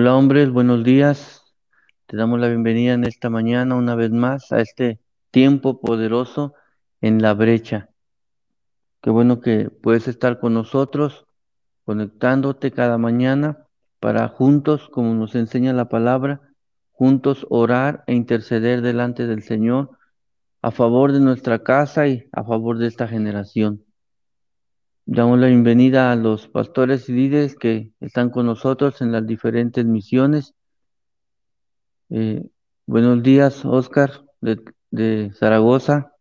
Hola hombres, buenos días. Te damos la bienvenida en esta mañana una vez más a este tiempo poderoso en la brecha. Qué bueno que puedes estar con nosotros, conectándote cada mañana para juntos, como nos enseña la palabra, juntos orar e interceder delante del Señor a favor de nuestra casa y a favor de esta generación. Damos la bienvenida a los pastores y líderes que están con nosotros en las diferentes misiones. Eh, buenos días, Oscar, de, de Zaragoza.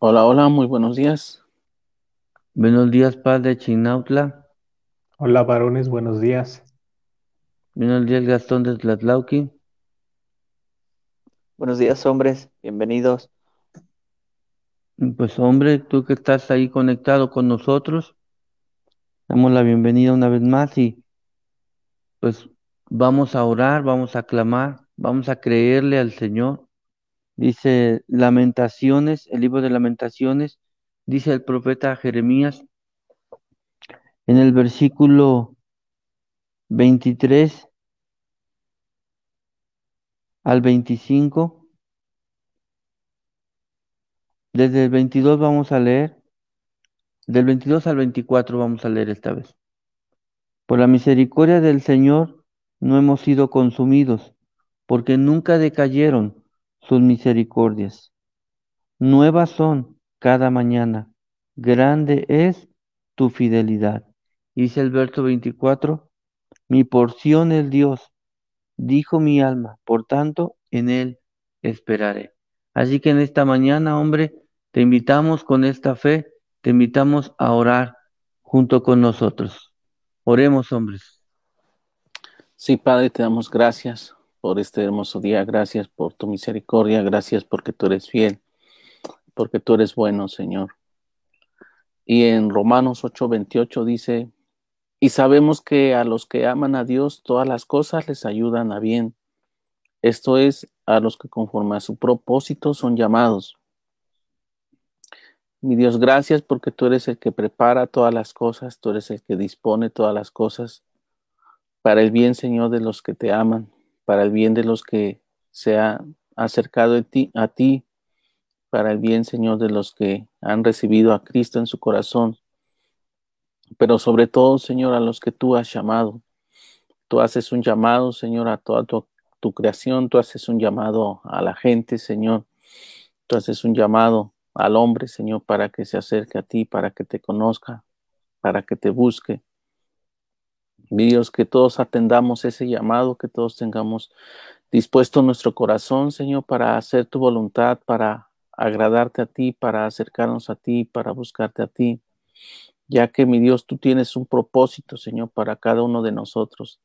Hola, hola, muy buenos días. Buenos días, Padre de Chinautla. Hola, varones, buenos días. Buenos días, Gastón de Tlatlauqui. Buenos días, hombres, bienvenidos. Pues hombre, tú que estás ahí conectado con nosotros, damos la bienvenida una vez más y pues vamos a orar, vamos a clamar, vamos a creerle al Señor. Dice Lamentaciones, el libro de Lamentaciones, dice el profeta Jeremías en el versículo 23 al 25. Desde el 22 vamos a leer, del 22 al 24 vamos a leer esta vez. Por la misericordia del Señor no hemos sido consumidos, porque nunca decayeron sus misericordias. Nuevas son cada mañana, grande es tu fidelidad. Dice el verso 24, mi porción es Dios, dijo mi alma, por tanto en Él esperaré. Así que en esta mañana, hombre, te invitamos con esta fe, te invitamos a orar junto con nosotros. Oremos, hombres. Sí, Padre, te damos gracias por este hermoso día, gracias por tu misericordia, gracias porque tú eres fiel, porque tú eres bueno, Señor. Y en Romanos 8:28 dice, y sabemos que a los que aman a Dios todas las cosas les ayudan a bien. Esto es, a los que conforme a su propósito son llamados. Mi Dios, gracias porque tú eres el que prepara todas las cosas, tú eres el que dispone todas las cosas para el bien, Señor, de los que te aman, para el bien de los que se han acercado a ti, a ti, para el bien, Señor, de los que han recibido a Cristo en su corazón, pero sobre todo, Señor, a los que tú has llamado. Tú haces un llamado, Señor, a toda tu, tu creación, tú haces un llamado a la gente, Señor, tú haces un llamado al hombre, Señor, para que se acerque a ti, para que te conozca, para que te busque. Dios, que todos atendamos ese llamado, que todos tengamos dispuesto nuestro corazón, Señor, para hacer tu voluntad, para agradarte a ti, para acercarnos a ti, para buscarte a ti, ya que mi Dios, tú tienes un propósito, Señor, para cada uno de nosotros.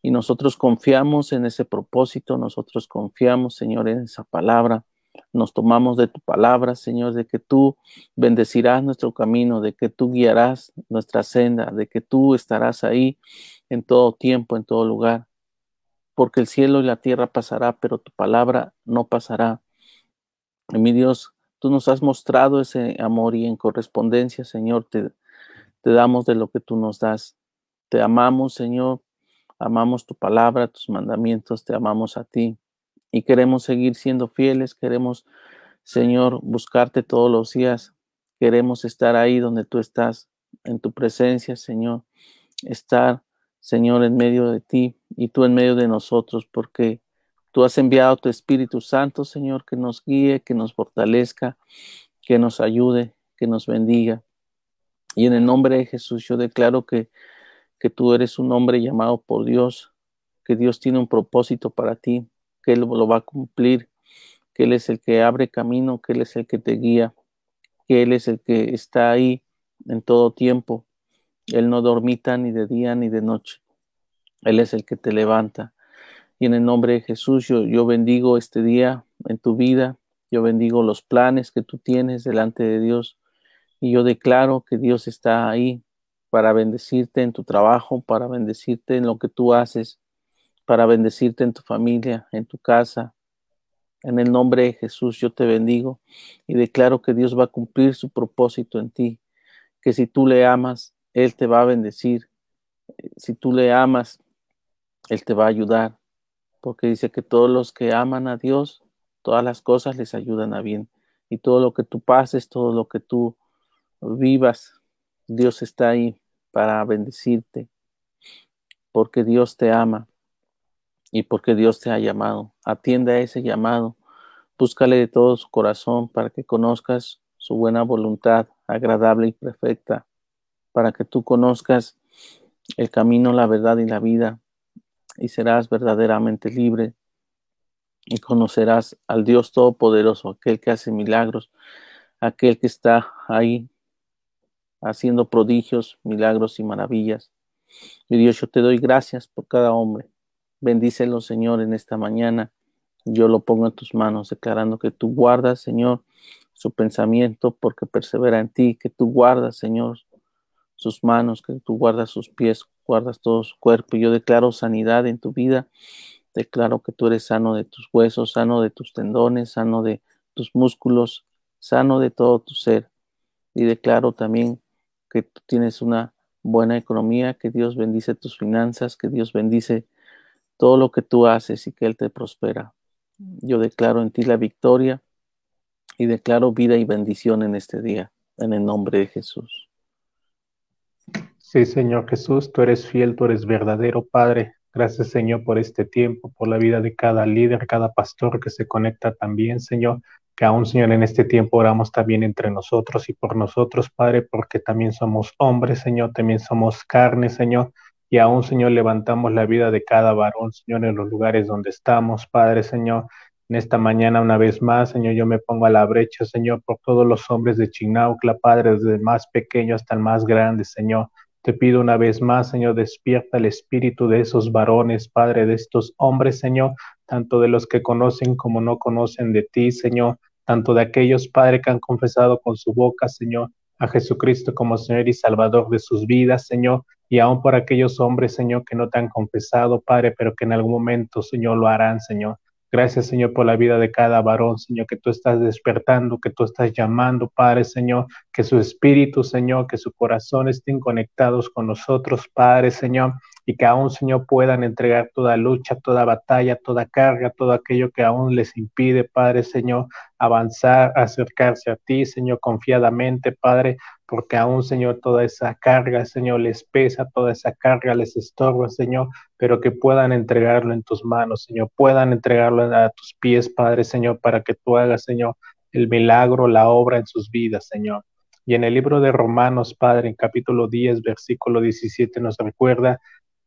Y nosotros confiamos en ese propósito, nosotros confiamos, Señor, en esa palabra nos tomamos de tu palabra, Señor, de que tú bendecirás nuestro camino, de que tú guiarás nuestra senda, de que tú estarás ahí en todo tiempo, en todo lugar. Porque el cielo y la tierra pasará, pero tu palabra no pasará. Y mi Dios, tú nos has mostrado ese amor y en correspondencia, Señor, te, te damos de lo que tú nos das. Te amamos, Señor, amamos tu palabra, tus mandamientos, te amamos a ti y queremos seguir siendo fieles, queremos, Señor, buscarte todos los días, queremos estar ahí donde tú estás, en tu presencia, Señor, estar, Señor, en medio de ti y tú en medio de nosotros, porque tú has enviado tu Espíritu Santo, Señor, que nos guíe, que nos fortalezca, que nos ayude, que nos bendiga. Y en el nombre de Jesús yo declaro que, que tú eres un hombre llamado por Dios, que Dios tiene un propósito para ti, que Él lo va a cumplir, que Él es el que abre camino, que Él es el que te guía, que Él es el que está ahí en todo tiempo. Él no dormita ni de día ni de noche. Él es el que te levanta. Y en el nombre de Jesús yo, yo bendigo este día en tu vida. Yo bendigo los planes que tú tienes delante de Dios. Y yo declaro que Dios está ahí para bendecirte en tu trabajo, para bendecirte en lo que tú haces, para bendecirte en tu familia, en tu casa. En el nombre de Jesús yo te bendigo y declaro que Dios va a cumplir su propósito en ti, que si tú le amas, Él te va a bendecir. Si tú le amas, Él te va a ayudar, porque dice que todos los que aman a Dios, todas las cosas les ayudan a bien. Y todo lo que tú pases, todo lo que tú vivas, Dios está ahí para bendecirte, porque Dios te ama y porque Dios te ha llamado. Atiende a ese llamado, búscale de todo su corazón para que conozcas su buena voluntad, agradable y perfecta, para que tú conozcas el camino, la verdad y la vida, y serás verdaderamente libre y conocerás al Dios Todopoderoso, aquel que hace milagros, aquel que está ahí haciendo prodigios, milagros y maravillas. Y Dios, yo te doy gracias por cada hombre. Bendícelo, Señor, en esta mañana. Yo lo pongo en tus manos, declarando que tú guardas, Señor, su pensamiento porque persevera en ti, que tú guardas, Señor, sus manos, que tú guardas sus pies, guardas todo su cuerpo. Yo declaro sanidad en tu vida. Declaro que tú eres sano de tus huesos, sano de tus tendones, sano de tus músculos, sano de todo tu ser. Y declaro también que tú tienes una buena economía, que Dios bendice tus finanzas, que Dios bendice todo lo que tú haces y que Él te prospera. Yo declaro en ti la victoria y declaro vida y bendición en este día, en el nombre de Jesús. Sí, Señor Jesús, tú eres fiel, tú eres verdadero, Padre. Gracias, Señor, por este tiempo, por la vida de cada líder, cada pastor que se conecta también, Señor que aún, Señor, en este tiempo oramos también entre nosotros y por nosotros, Padre, porque también somos hombres, Señor, también somos carne, Señor, y aún, Señor, levantamos la vida de cada varón, Señor, en los lugares donde estamos, Padre, Señor. En esta mañana, una vez más, Señor, yo me pongo a la brecha, Señor, por todos los hombres de Chinaucla, Padre, desde el más pequeño hasta el más grande, Señor. Te pido una vez más, Señor, despierta el espíritu de esos varones, Padre, de estos hombres, Señor, tanto de los que conocen como no conocen de ti, Señor, tanto de aquellos, Padre, que han confesado con su boca, Señor, a Jesucristo como Señor y Salvador de sus vidas, Señor, y aún por aquellos hombres, Señor, que no te han confesado, Padre, pero que en algún momento, Señor, lo harán, Señor. Gracias, Señor, por la vida de cada varón, Señor, que tú estás despertando, que tú estás llamando, Padre, Señor, que su espíritu, Señor, que su corazón estén conectados con nosotros, Padre, Señor, y que aún, Señor, puedan entregar toda lucha, toda batalla, toda carga, todo aquello que aún les impide, Padre, Señor, avanzar, acercarse a ti, Señor, confiadamente, Padre, porque aún, Señor, toda esa carga, Señor, les pesa, toda esa carga les estorba, Señor, pero que puedan entregarlo en tus manos, Señor, puedan entregarlo a tus pies, Padre, Señor, para que tú hagas, Señor, el milagro, la obra en sus vidas, Señor. Y en el libro de Romanos, Padre, en capítulo 10, versículo 17, nos recuerda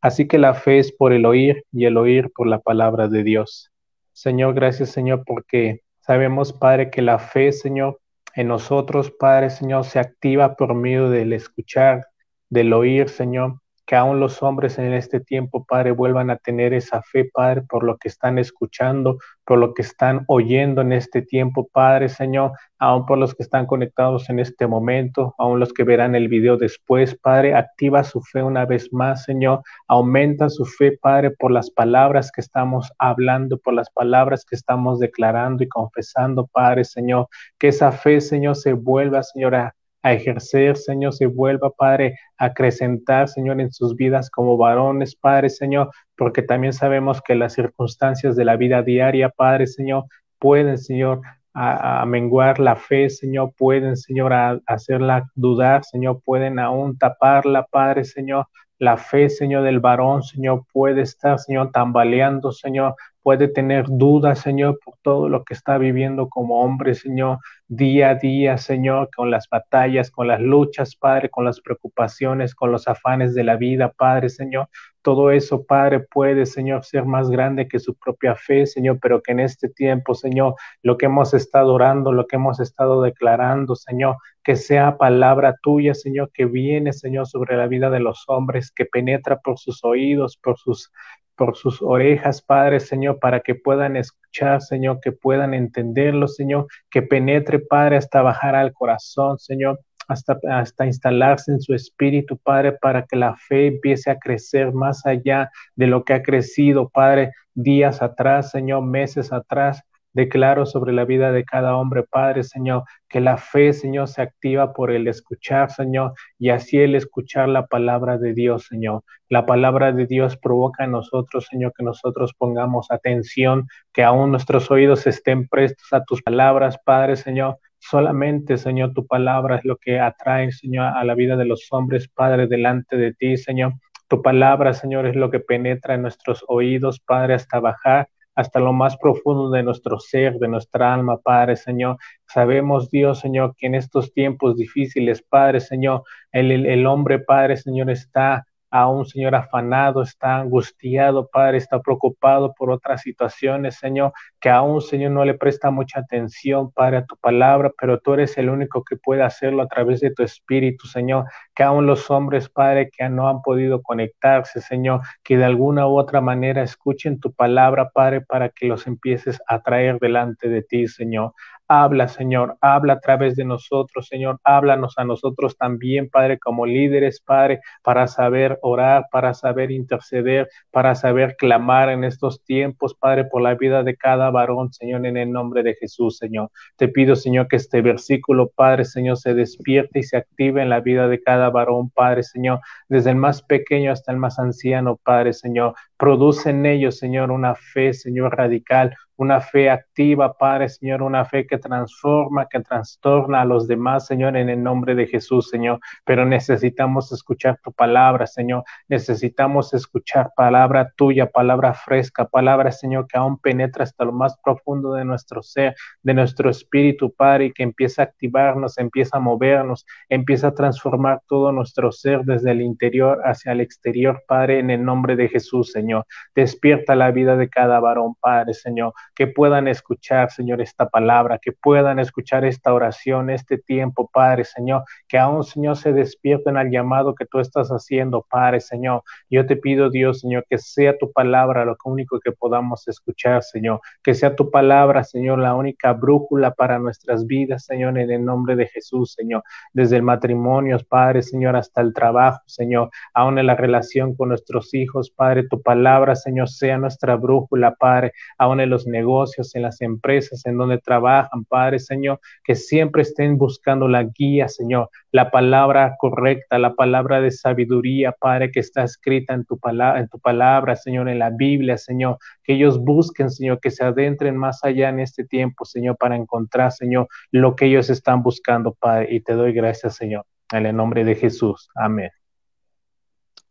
Así que la fe es por el oír y el oír por la palabra de Dios. Señor, gracias Señor, porque sabemos, Padre, que la fe, Señor, en nosotros, Padre, Señor, se activa por medio del escuchar, del oír, Señor que aún los hombres en este tiempo, Padre, vuelvan a tener esa fe, Padre, por lo que están escuchando, por lo que están oyendo en este tiempo, Padre, Señor, aún por los que están conectados en este momento, aún los que verán el video después, Padre, activa su fe una vez más, Señor, aumenta su fe, Padre, por las palabras que estamos hablando, por las palabras que estamos declarando y confesando, Padre, Señor, que esa fe, Señor, se vuelva, Señora, a ejercer, Señor, se vuelva, Padre, a acrecentar, Señor, en sus vidas como varones, Padre, Señor, porque también sabemos que las circunstancias de la vida diaria, Padre, Señor, pueden, Señor, a, menguar la fe, Señor, pueden, Señor, a, hacerla dudar, Señor, pueden aún taparla, Padre, Señor, la fe, Señor, del varón, Señor, puede estar, Señor, tambaleando, Señor, puede tener dudas, Señor, por todo lo que está viviendo como hombre, Señor, día a día, Señor, con las batallas, con las luchas, Padre, con las preocupaciones, con los afanes de la vida, Padre, Señor. Todo eso, Padre, puede, Señor, ser más grande que su propia fe, Señor, pero que en este tiempo, Señor, lo que hemos estado orando, lo que hemos estado declarando, Señor, que sea palabra tuya, Señor, que viene, Señor, sobre la vida de los hombres, que penetra por sus oídos, por sus por sus orejas, Padre, Señor, para que puedan escuchar, Señor, que puedan entenderlo, Señor, que penetre, Padre, hasta bajar al corazón, Señor, hasta, hasta instalarse en su espíritu, Padre, para que la fe empiece a crecer más allá de lo que ha crecido, Padre, días atrás, Señor, meses atrás, Declaro sobre la vida de cada hombre, Padre, Señor, que la fe, Señor, se activa por el escuchar, Señor, y así el escuchar la palabra de Dios, Señor. La palabra de Dios provoca en nosotros, Señor, que nosotros pongamos atención, que aún nuestros oídos estén prestos a tus palabras, Padre, Señor. Solamente, Señor, tu palabra es lo que atrae, Señor, a la vida de los hombres, Padre, delante de ti, Señor. Tu palabra, Señor, es lo que penetra en nuestros oídos, Padre, hasta bajar hasta lo más profundo de nuestro ser, de nuestra alma, Padre Señor. Sabemos, Dios Señor, que en estos tiempos difíciles, Padre Señor, el, el, hombre, Padre Señor, está aún, Señor, afanado, está angustiado, Padre, está preocupado por otras situaciones, Señor, que aún, Señor, no le presta mucha atención, Padre, a tu palabra, pero tú eres el único que puede hacerlo a través de tu Espíritu, Señor, que aún los hombres, Padre, que no han podido conectarse, Señor, que de alguna u otra manera escuchen tu palabra, Padre, para que los empieces a traer delante de ti, Señor. Habla, Señor, habla a través de nosotros, Señor, háblanos a nosotros también, Padre, como líderes, Padre, para saber orar, para saber interceder, para saber clamar en estos tiempos, Padre, por la vida de cada varón, Señor, en el nombre de Jesús, Señor. Te pido, Señor, que este versículo, Padre, Señor, se despierte y se active en la vida de cada varón, Padre, Señor, desde el más pequeño hasta el más anciano, Padre, Señor. Produce en ellos, Señor, una fe, Señor, radical, una fe activa, Padre, Señor, una fe que transforma, que trastorna a los demás, Señor, en el nombre de Jesús, Señor. Pero necesitamos escuchar tu palabra, Señor. Necesitamos escuchar palabra tuya, palabra fresca, palabra, Señor, que aún penetra hasta lo más profundo de nuestro ser, de nuestro espíritu, Padre, y que empieza a activarnos, empieza a movernos, empieza a transformar todo nuestro ser desde el interior hacia el exterior, Padre, en el nombre de Jesús, Señor. Despierta la vida de cada varón, Padre, Señor que puedan escuchar, Señor, esta palabra, que puedan escuchar esta oración, este tiempo, Padre, Señor, que aún, Señor, se despierten al llamado que tú estás haciendo, Padre, Señor. Yo te pido, Dios, Señor, que sea tu palabra lo único que podamos escuchar, Señor, que sea tu palabra, Señor, la única brújula para nuestras vidas, Señor, en el nombre de Jesús, Señor, desde el matrimonio, Padre, Señor, hasta el trabajo, Señor, aún en la relación con nuestros hijos, Padre, tu palabra, Señor, sea nuestra brújula, Padre, aún en los negocios en las empresas en donde trabajan, Padre Señor, que siempre estén buscando la guía, Señor, la palabra correcta, la palabra de sabiduría, Padre, que está escrita en tu palabra, en tu palabra, Señor, en la Biblia, Señor, que ellos busquen, Señor, que se adentren más allá en este tiempo, Señor, para encontrar, Señor, lo que ellos están buscando, Padre, y te doy gracias, Señor, en el nombre de Jesús. Amén.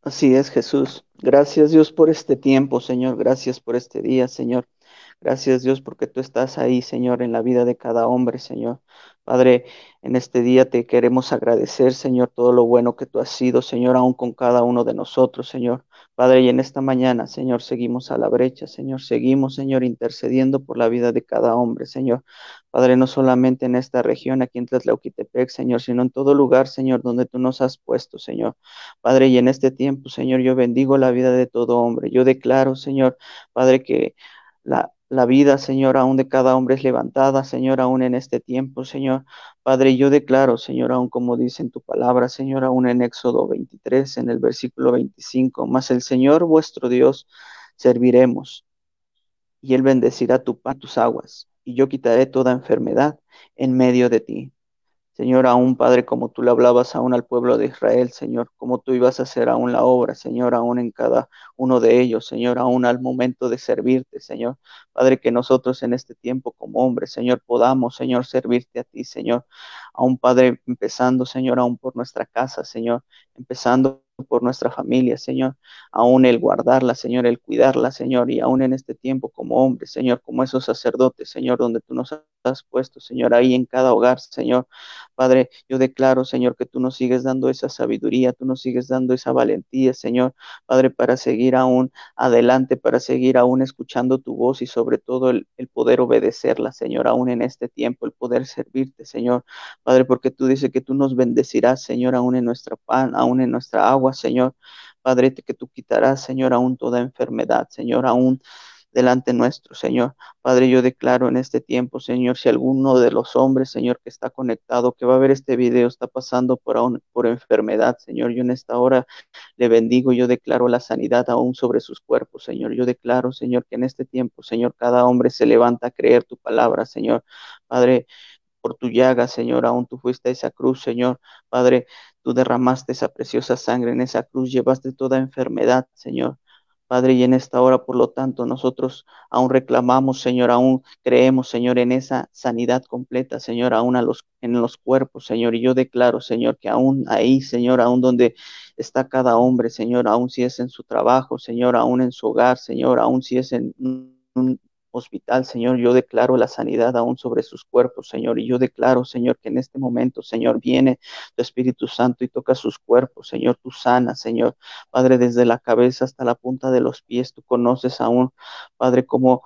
Así es, Jesús. Gracias Dios por este tiempo, Señor. Gracias por este día, Señor. Gracias Dios porque tú estás ahí, Señor, en la vida de cada hombre, Señor. Padre, en este día te queremos agradecer, Señor, todo lo bueno que tú has sido, Señor, aún con cada uno de nosotros, Señor. Padre, y en esta mañana, Señor, seguimos a la brecha, Señor, seguimos, Señor, intercediendo por la vida de cada hombre, Señor. Padre, no solamente en esta región, aquí en Tlatlauquitepec, Señor, sino en todo lugar, Señor, donde tú nos has puesto, Señor. Padre, y en este tiempo, Señor, yo bendigo la vida de todo hombre. Yo declaro, Señor, Padre, que la, la vida, Señor, aún de cada hombre es levantada, Señor, aún en este tiempo, Señor. Padre, yo declaro, Señor, aún como dice en tu palabra, Señor, aún en Éxodo 23, en el versículo 25, más el Señor vuestro Dios serviremos, y Él bendecirá tu pan, tus aguas, y yo quitaré toda enfermedad en medio de ti. Señor, aún Padre, como tú le hablabas aún al pueblo de Israel, Señor, como tú ibas a hacer aún la obra, Señor, aún en cada uno de ellos, Señor, aún al momento de servirte, Señor. Padre, que nosotros en este tiempo como hombres, Señor, podamos, Señor, servirte a ti, Señor. Aún Padre, empezando, Señor, aún por nuestra casa, Señor, empezando por nuestra familia, Señor, aún el guardarla, Señor, el cuidarla, Señor, y aún en este tiempo como hombres, Señor, como esos sacerdotes, Señor, donde tú nos has puesto, Señor, ahí en cada hogar, Señor. Padre, yo declaro, Señor, que tú nos sigues dando esa sabiduría, tú nos sigues dando esa valentía, Señor, Padre, para seguir aún adelante, para seguir aún escuchando tu voz y sobre todo el, el poder obedecerla, Señor, aún en este tiempo, el poder servirte, Señor. Padre, porque tú dices que tú nos bendecirás, Señor, aún en nuestra pan, aún en nuestra agua, Señor. Padre, que tú quitarás, Señor, aún toda enfermedad, Señor, aún delante nuestro, Señor. Padre, yo declaro en este tiempo, Señor, si alguno de los hombres, Señor, que está conectado, que va a ver este video, está pasando por, por enfermedad, Señor, yo en esta hora le bendigo, yo declaro la sanidad aún sobre sus cuerpos, Señor. Yo declaro, Señor, que en este tiempo, Señor, cada hombre se levanta a creer tu palabra, Señor. Padre, por tu llaga, Señor, aún tú fuiste a esa cruz, Señor. Padre, tú derramaste esa preciosa sangre en esa cruz, llevaste toda enfermedad, Señor. Padre, y en esta hora, por lo tanto, nosotros aún reclamamos, Señor, aún creemos, Señor, en esa sanidad completa, Señor, aún los, en los cuerpos, Señor. Y yo declaro, Señor, que aún ahí, Señor, aún donde está cada hombre, Señor, aún si es en su trabajo, Señor, aún en su hogar, Señor, aún si es en un hospital, Señor, yo declaro la sanidad aún sobre sus cuerpos, Señor, y yo declaro, Señor, que en este momento, Señor, viene tu Espíritu Santo y toca sus cuerpos, Señor, tú sanas, Señor, Padre, desde la cabeza hasta la punta de los pies, tú conoces aún, Padre, cómo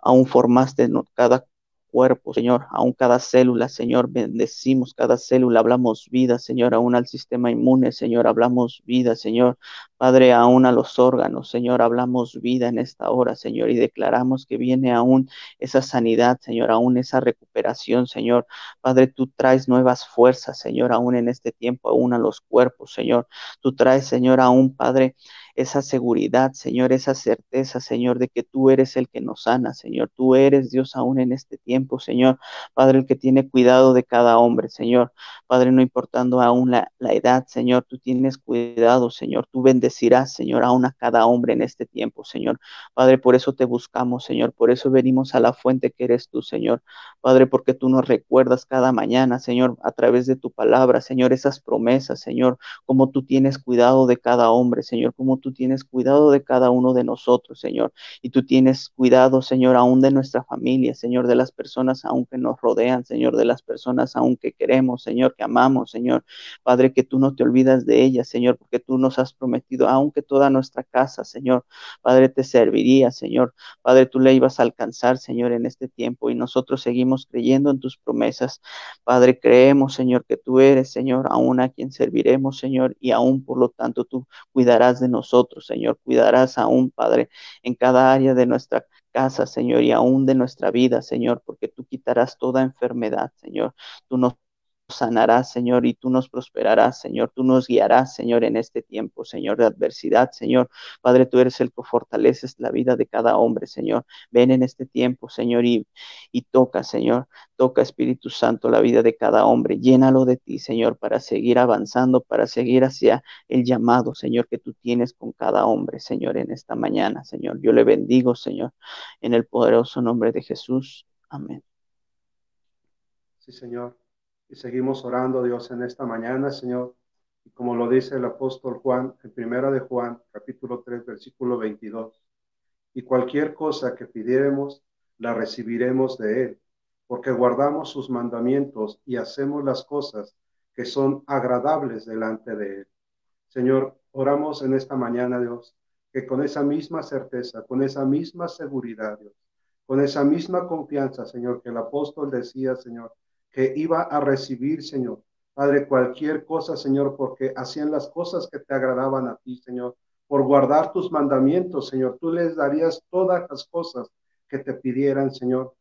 aún formaste cada cuerpo, Señor, aún cada célula, Señor, bendecimos cada célula, hablamos vida, Señor, aún al sistema inmune, Señor, hablamos vida, Señor, Padre, aún a los órganos, Señor, hablamos vida en esta hora, Señor, y declaramos que viene aún esa sanidad, Señor, aún esa recuperación, Señor. Padre, tú traes nuevas fuerzas, Señor, aún en este tiempo, aún a los cuerpos, Señor. Tú traes, Señor, aún, Padre, esa seguridad, Señor, esa certeza, Señor, de que tú eres el que nos sana, Señor. Tú eres Dios aún en este tiempo, Señor. Padre, el que tiene cuidado de cada hombre, Señor. Padre, no importando aún la, edad, Señor, tú tienes cuidado, Señor. Tú bendecirás, Señor, aún a cada hombre en este tiempo, Señor. Padre, por eso te buscamos, Señor. Por eso venimos a la fuente que eres tú, Señor. Padre, porque tú nos recuerdas cada mañana, Señor, a través de tu palabra, Señor, esas promesas, Señor, como tú tienes cuidado de cada hombre, Señor, como tú tú tienes cuidado de cada uno de nosotros, Señor. Y tú tienes cuidado, Señor, aún de nuestra familia, Señor, de las personas aún que nos rodean, Señor, de las personas aún que queremos, Señor, que amamos, Señor. Padre, que tú no te olvidas de ellas, Señor, porque tú nos has prometido, aunque toda nuestra casa, Señor, Padre, te serviría, Señor. Padre, tú le ibas a alcanzar, Señor, en este tiempo y nosotros seguimos creyendo en tus promesas. Padre, creemos, Señor, que tú eres, Señor, aún a quien serviremos, Señor, y aún por lo tanto tú cuidarás de nosotros Señor. Cuidarás aún, Padre, en cada área de nuestra casa, Señor, y aún de nuestra vida, Señor, porque tú quitarás toda enfermedad, Señor. Tú nos sanarás, Señor, y tú nos prosperarás, Señor. Tú nos guiarás, Señor, en este tiempo, Señor, de adversidad, Señor. Padre, tú eres el que fortaleces la vida de cada hombre, Señor. Ven en este tiempo, Señor, y, y toca, Señor. Toca, Espíritu Santo, la vida de cada hombre. Llénalo de ti, Señor, para seguir avanzando, para seguir hacia el llamado, Señor, que tú tienes con cada hombre, Señor, en esta mañana, Señor. Yo le bendigo, Señor, en el poderoso nombre de Jesús. Amén. Sí, Señor. Y seguimos orando, Dios, en esta mañana, Señor. Y como lo dice el apóstol Juan, en primera de Juan, capítulo 3, versículo 22. Y cualquier cosa que pidiéramos, la recibiremos de Él, porque guardamos sus mandamientos y hacemos las cosas que son agradables delante de Él. Señor, oramos en esta mañana, Dios, que con esa misma certeza, con esa misma seguridad, Dios, con esa misma confianza, Señor, que el apóstol decía, Señor, que iba a recibir, Señor. Padre, cualquier cosa, Señor, porque hacían las cosas que te agradaban a ti, Señor. Por guardar tus mandamientos, Señor, tú les darías todas las cosas que te pidieran, Señor.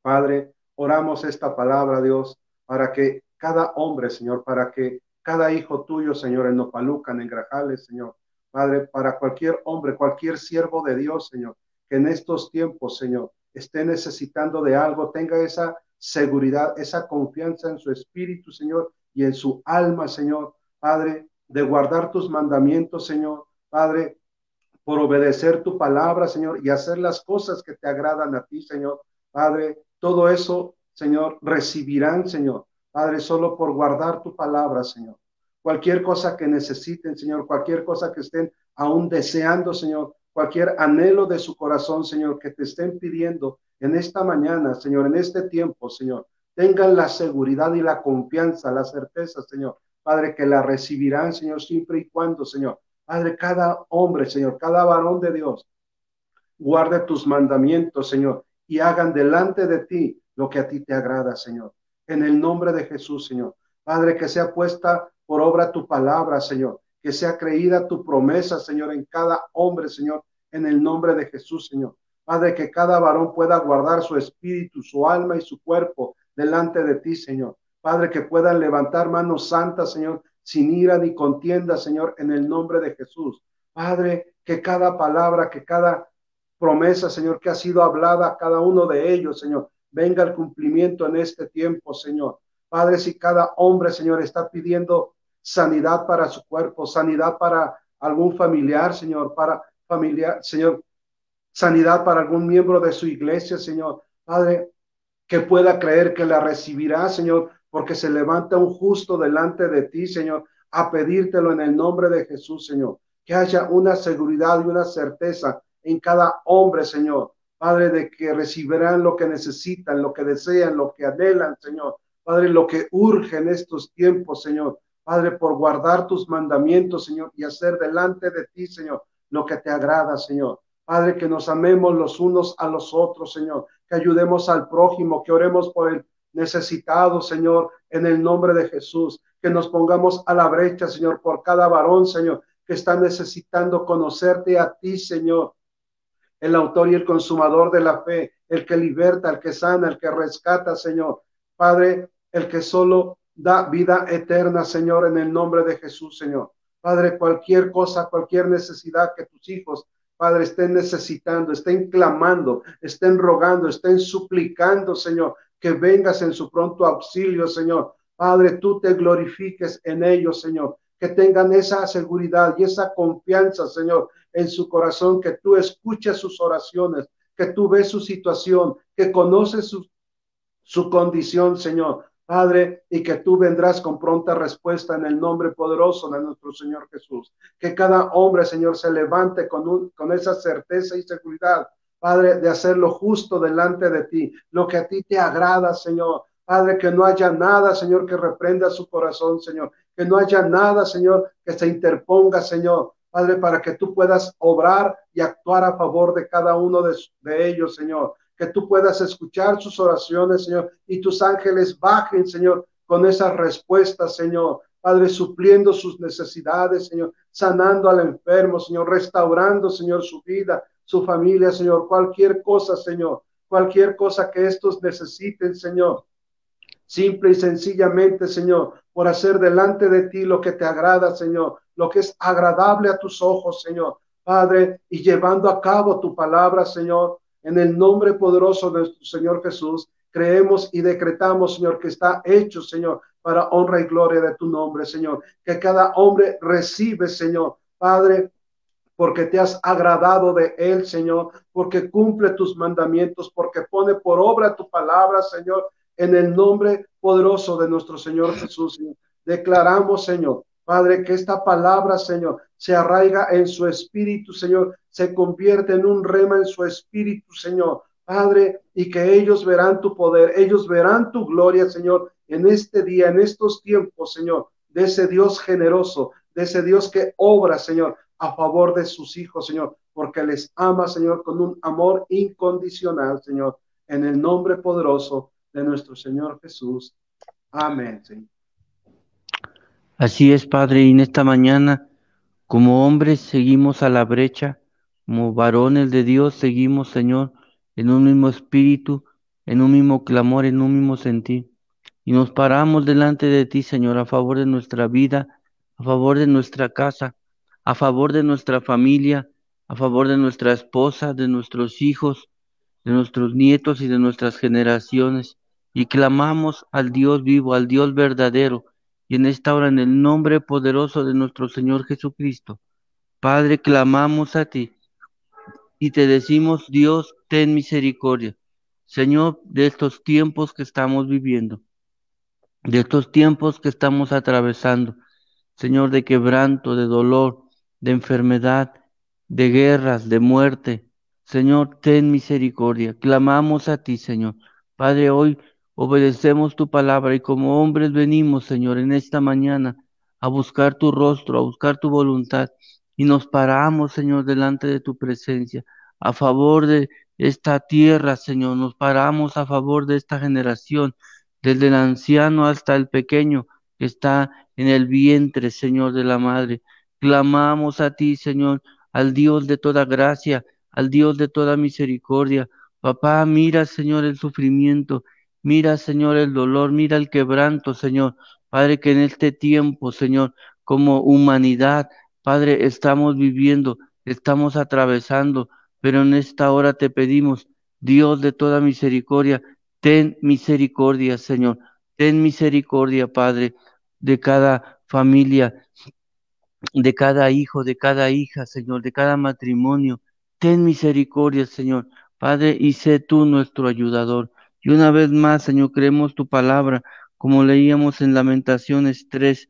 Padre, oramos esta palabra, Dios, para que cada hombre, Señor, para que cada hijo tuyo, Señor, en Nopalucan, en Grajales, Señor, Padre, para cualquier hombre, cualquier siervo de Dios, Señor, que en estos tiempos, Señor, esté necesitando de algo, tenga esa seguridad, esa confianza en su espíritu, Señor, y en su alma, Señor, Padre, de guardar tus mandamientos, Señor, Padre, por obedecer tu palabra, Señor, y hacer las cosas que te agradan a ti, Señor. Padre, todo eso, Señor, recibirán, Señor. Padre, solo por guardar tu palabra, Señor. Cualquier cosa que necesiten, Señor, cualquier cosa que estén aún deseando, Señor, cualquier anhelo de su corazón, Señor, que te estén pidiendo, en esta mañana, Señor, en este tiempo, Señor, tengan la seguridad y la confianza, la certeza, Señor, Padre, que la recibirán, Señor, siempre y cuando, Señor, Padre, cada hombre, Señor, cada varón de Dios, guarde tus mandamientos, Señor, y hagan delante de ti lo que a ti te agrada, Señor. En el nombre de Jesús, Señor. Padre, que sea puesta por obra tu palabra, Señor. Que sea creída tu promesa, Señor, en cada hombre, Señor. En el nombre de Jesús, Señor. Padre, que cada varón pueda guardar su espíritu, su alma y su cuerpo delante de ti, Señor. Padre, que puedan levantar manos santas, Señor, sin ira ni contienda, Señor, en el nombre de Jesús. Padre, que cada palabra, que cada promesa, Señor, que ha sido hablada a cada uno de ellos, Señor, venga el cumplimiento en este tiempo, Señor. Padre, si cada hombre, Señor, está pidiendo sanidad para su cuerpo, sanidad para algún familiar, Señor, para familiar, Señor, sanidad para algún miembro de su iglesia, Señor. Padre, que pueda creer que la recibirá, Señor, porque se levanta un justo delante de ti, Señor, a pedírtelo en el nombre de Jesús, Señor. Que haya una seguridad y una certeza en cada hombre, Señor. Padre, de que recibirán lo que necesitan, lo que desean, lo que anhelan, Señor. Padre, lo que urge en estos tiempos, Señor. Padre, por guardar tus mandamientos, Señor, y hacer delante de ti, Señor, lo que te agrada, Señor. Padre, que nos amemos los unos a los otros, Señor, que ayudemos al prójimo, que oremos por el necesitado, Señor, en el nombre de Jesús, que nos pongamos a la brecha, Señor, por cada varón, Señor, que está necesitando conocerte a ti, Señor, el autor y el consumador de la fe, el que liberta, el que sana, el que rescata, Señor. Padre, el que solo da vida eterna, Señor, en el nombre de Jesús, Señor. Padre, cualquier cosa, cualquier necesidad que tus hijos, Padre, estén necesitando, estén clamando, estén rogando, estén suplicando, Señor, que vengas en su pronto auxilio, Señor. Padre, tú te glorifiques en ellos, Señor, que tengan esa seguridad y esa confianza, Señor, en su corazón, que tú escuches sus oraciones, que tú ves su situación, que conoces su, su condición, Señor. Padre, y que tú vendrás con pronta respuesta en el nombre poderoso de nuestro Señor Jesús. Que cada hombre, Señor, se levante con, con esa certeza y seguridad, Padre, de hacer lo justo delante de ti, lo que a ti te agrada, Señor. Padre, que no haya nada, Señor, que reprenda su corazón, Señor. Que no haya nada, Señor, que se interponga, Señor, Padre, para que tú puedas obrar y actuar a favor de cada uno de, ellos, Señor. Que tú puedas escuchar sus oraciones, Señor, y tus ángeles bajen, Señor, con esas respuestas, Señor. Padre, supliendo sus necesidades, Señor, sanando al enfermo, Señor, restaurando, Señor, su vida, su familia, Señor, cualquier cosa, Señor, cualquier cosa que estos necesiten, Señor. Simple y sencillamente, Señor, por hacer delante de ti lo que te agrada, Señor, lo que es agradable a tus ojos, Señor. Padre, y llevando a cabo tu palabra, Señor, en el nombre poderoso de nuestro Señor Jesús, creemos y decretamos, Señor, que está hecho, Señor, para honra y gloria de tu nombre, Señor. Que cada hombre recibe, Señor, Padre, porque te has agradado de él, Señor, porque cumple tus mandamientos, porque pone por obra tu palabra, Señor, en el nombre poderoso de nuestro Señor Jesús. Declaramos, Señor, Padre, que esta palabra, Señor, se arraiga en su espíritu, Señor, se convierte en un rema en su espíritu, Señor. Padre, y que ellos verán tu poder, ellos verán tu gloria, Señor, en este día, en estos tiempos, Señor, de ese Dios generoso, de ese Dios que obra, Señor, a favor de sus hijos, Señor, porque les ama, Señor, con un amor incondicional, Señor, en el nombre poderoso de nuestro Señor Jesús. Amén, Señor. Así es, Padre, y en esta mañana, como hombres, seguimos a la brecha, como varones de Dios, seguimos, Señor, en un mismo espíritu, en un mismo clamor, en un mismo sentir. Y nos paramos delante de ti, Señor, a favor de nuestra vida, a favor de nuestra casa, a favor de nuestra familia, a favor de nuestra esposa, de nuestros hijos, de nuestros nietos y de nuestras generaciones. Y clamamos al Dios vivo, al Dios verdadero, y en esta hora en el nombre poderoso de nuestro Señor Jesucristo. Padre, clamamos a ti y te decimos, Dios, ten misericordia. Señor, de estos tiempos que estamos viviendo, de estos tiempos que estamos atravesando, Señor, de quebranto, de dolor, de enfermedad, de guerras, de muerte. Señor, ten misericordia. Clamamos a ti, Señor. Padre, hoy Obedecemos tu palabra y como hombres venimos, Señor, en esta mañana a buscar tu rostro, a buscar tu voluntad y nos paramos, Señor, delante de tu presencia, a favor de esta tierra, Señor, nos paramos a favor de esta generación, desde el anciano hasta el pequeño que está en el vientre, Señor, de la madre. Clamamos a ti, Señor, al Dios de toda gracia, al Dios de toda misericordia. Papá, mira, Señor, el sufrimiento, mira, Señor, el dolor, mira el quebranto, Señor. Padre, que en este tiempo, Señor, como humanidad, Padre, estamos viviendo, estamos atravesando, pero en esta hora te pedimos, Dios de toda misericordia, ten misericordia, Señor. Ten misericordia, Padre, de cada familia, de cada hijo, de cada hija, Señor, de cada matrimonio. Ten misericordia, Señor. Padre, y sé tú nuestro ayudador. Y una vez más, Señor, creemos tu palabra, como leíamos en Lamentaciones 3,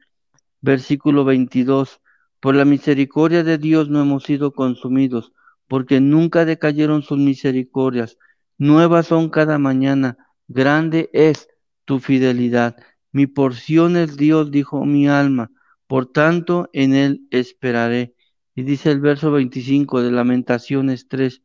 versículo 22. Por la misericordia de Dios no hemos sido consumidos, porque nunca decayeron sus misericordias. Nuevas son cada mañana. Grande es tu fidelidad. Mi porción es Dios, dijo mi alma por tanto en él esperaré. Y dice el verso 25 de Lamentaciones 3,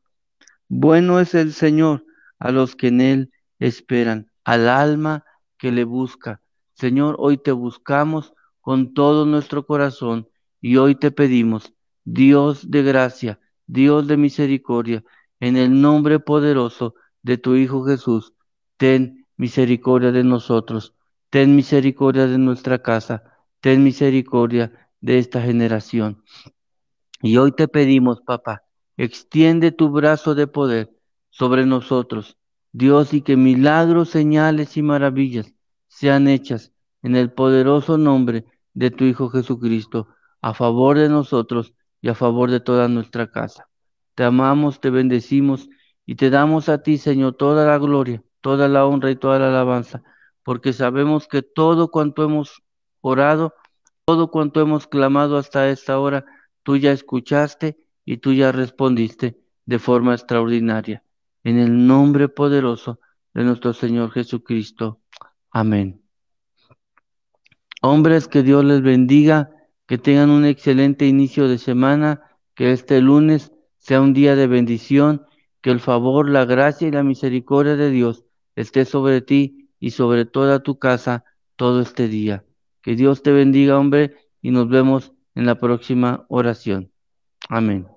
bueno es el Señor a los que en él esperan, al alma que le busca. Señor, hoy te buscamos con todo nuestro corazón y hoy te pedimos, Dios de gracia, Dios de misericordia, en el nombre poderoso de tu Hijo Jesús, ten misericordia de nosotros, ten misericordia de nuestra casa ten misericordia de esta generación. Y hoy te pedimos, papá, extiende tu brazo de poder sobre nosotros, Dios, y que milagros, señales y maravillas sean hechas en el poderoso nombre de tu Hijo Jesucristo, a favor de nosotros y a favor de toda nuestra casa. Te amamos, te bendecimos y te damos a ti, Señor, toda la gloria, toda la honra y toda la alabanza, porque sabemos que todo cuanto hemos orado, todo cuanto hemos clamado hasta esta hora, tú ya escuchaste y tú ya respondiste de forma extraordinaria. En el nombre poderoso de nuestro Señor Jesucristo. Amén. Hombres, que Dios les bendiga, que tengan un excelente inicio de semana, que este lunes sea un día de bendición, que el favor, la gracia y la misericordia de Dios esté sobre ti y sobre toda tu casa todo este día. Que Dios te bendiga, hombre, y nos vemos en la próxima oración. Amén.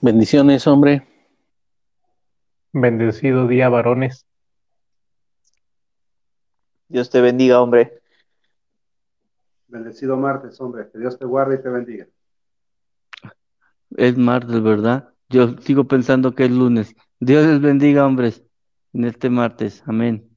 Bendiciones, hombre. Bendecido día, varones. Dios te bendiga, hombre. Bendecido martes, hombre. Que Dios te guarde y te bendiga. Es martes, ¿verdad? Yo sigo pensando que es lunes. Dios les bendiga, hombres, en este martes. Amén.